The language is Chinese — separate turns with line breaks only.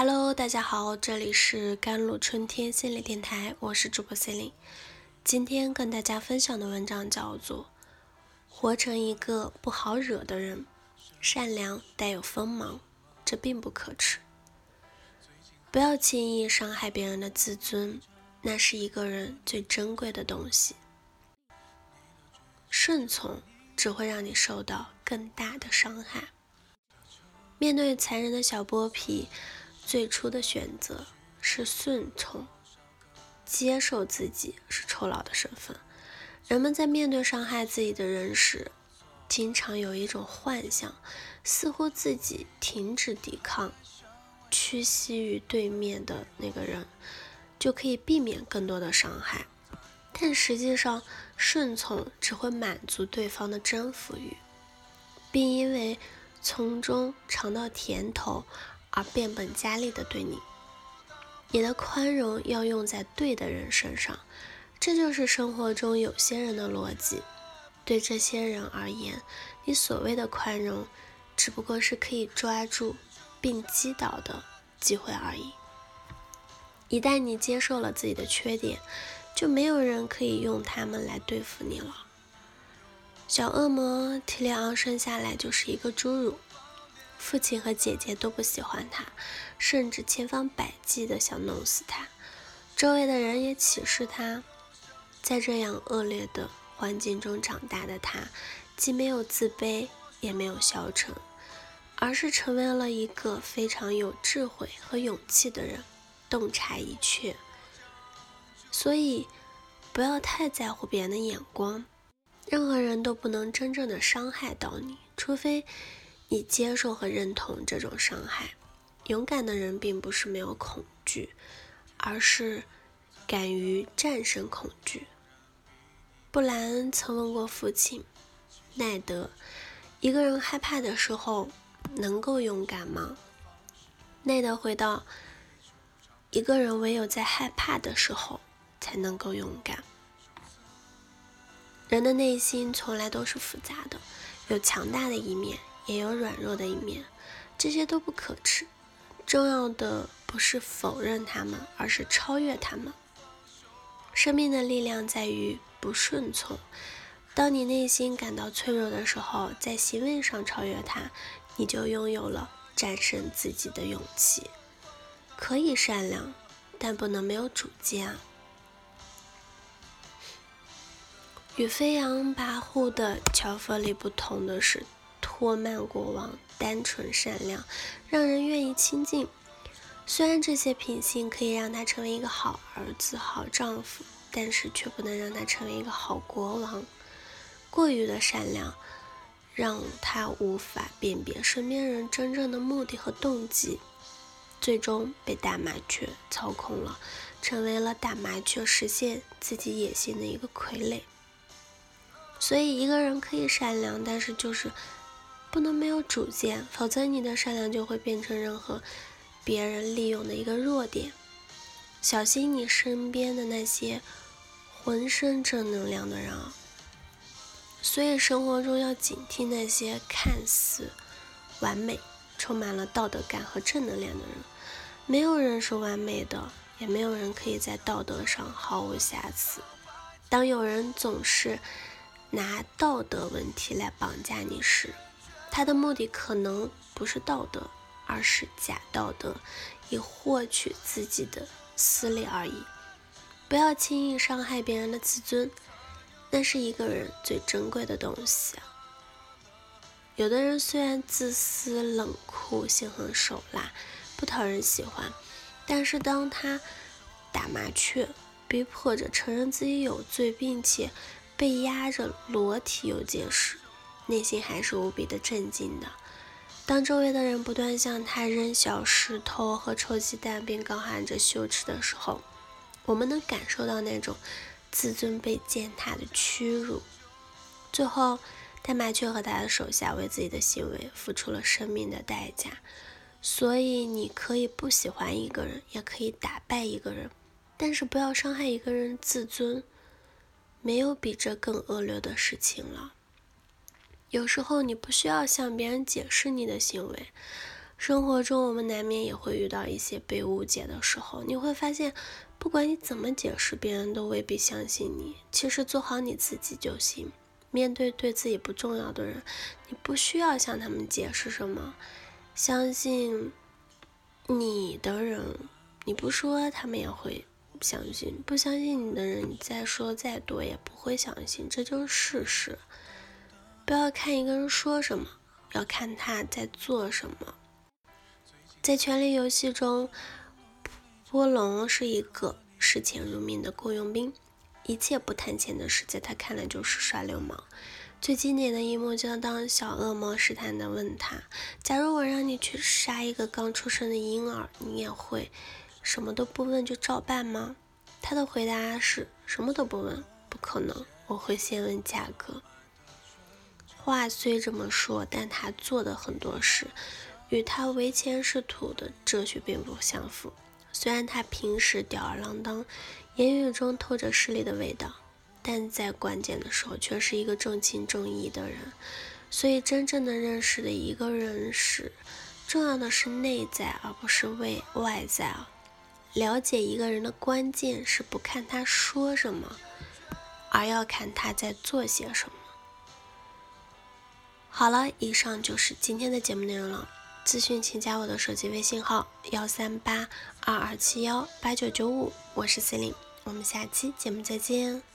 Hello，大家好，这里是甘露春天心理电台，我是主播 c e l i n e 今天跟大家分享的文章叫做《活成一个不好惹的人》，善良带有锋芒，这并不可耻。不要轻易伤害别人的自尊，那是一个人最珍贵的东西。顺从只会让你受到更大的伤害。面对残忍的小剥皮，最初的选择是顺从，接受自己是臭老的身份。人们在面对伤害自己的人时，经常有一种幻想，似乎自己停止抵抗，屈膝于对面的那个人，就可以避免更多的伤害。但实际上，顺从只会满足对方的征服欲，并因为从中尝到甜头而变本加厉的对你。你的宽容要用在对的人身上，这就是生活中有些人的逻辑。对这些人而言，你所谓的宽容，只不过是可以抓住并击倒的机会而已。一旦你接受了自己的缺点，就没有人可以用他们来对付你了。小恶魔提里昂生下来就是一个侏儒，父亲和姐姐都不喜欢他，甚至千方百计的想弄死他。周围的人也歧视他。在这样恶劣的环境中长大的他，既没有自卑，也没有消沉，而是成为了一个非常有智慧和勇气的人，洞察一切。所以，不要太在乎别人的眼光。任何人都不能真正的伤害到你，除非你接受和认同这种伤害。勇敢的人并不是没有恐惧，而是敢于战胜恐惧。布莱恩曾问过父亲奈德：“一个人害怕的时候，能够勇敢吗？”奈德回道：“一个人唯有在害怕的时候。”才能够勇敢。人的内心从来都是复杂的，有强大的一面，也有软弱的一面，这些都不可耻。重要的不是否认他们，而是超越他们。生命的力量在于不顺从。当你内心感到脆弱的时候，在行为上超越他，你就拥有了战胜自己的勇气。可以善良，但不能没有主见。与飞扬跋扈的乔弗里不同的是，霍曼国王单纯善良，让人愿意亲近。虽然这些品性可以让他成为一个好儿子、好丈夫，但是却不能让他成为一个好国王。过于的善良，让他无法辨别身边人真正的目的和动机，最终被大麻雀操控了，成为了大麻雀实现自己野心的一个傀儡。所以，一个人可以善良，但是就是不能没有主见，否则你的善良就会变成任何别人利用的一个弱点。小心你身边的那些浑身正能量的人啊！所以，生活中要警惕那些看似完美、充满了道德感和正能量的人。没有人是完美的，也没有人可以在道德上毫无瑕疵。当有人总是拿道德问题来绑架你时，他的目的可能不是道德，而是假道德，以获取自己的私利而已。不要轻易伤害别人的自尊，那是一个人最珍贵的东西。有的人虽然自私冷酷、心狠手辣、不讨人喜欢，但是当他打麻雀，逼迫着承认自己有罪，并且。被压着裸体游街时，内心还是无比的震惊的。当周围的人不断向他扔小石头和臭鸡蛋，并高喊着羞耻的时候，我们能感受到那种自尊被践踏的屈辱。最后，大麻雀和他的手下为自己的行为付出了生命的代价。所以，你可以不喜欢一个人，也可以打败一个人，但是不要伤害一个人自尊。没有比这更恶劣的事情了。有时候你不需要向别人解释你的行为，生活中，我们难免也会遇到一些被误解的时候。你会发现，不管你怎么解释，别人都未必相信你。其实做好你自己就行。面对对自己不重要的人，你不需要向他们解释什么。相信你的人，你不说他们也会相信；不相信你的人，你再说再多也不会相信。这就是事实。不要看一个人说什么，要看他在做什么。在权力游戏中，波龙是一个视钱如命的雇佣兵，一切不谈钱的事在他看来就是耍流氓。最经典的一幕，就当小恶魔试探地问他：“假如我让你去杀一个刚出生的婴儿，你也会什么都不问就照办吗？”他的回答是什么都不问，不可能，我会先问价格。话虽这么说，但他做的很多事。与他唯钱是土的哲学并不相符。虽然他平时吊儿郎当，言语中透着势利的味道，但在关键的时候却是一个重情重义的人。所以，真正的认识的一个人是，重要的是内在，而不是为外在啊。了解一个人的关键是不看他说什么，而要看他在做些什么。好了，以上就是今天的节目内容了。咨询请加我的手机微信号幺三八二二七幺八九九五，我是 Celine，，我们下期节目再见。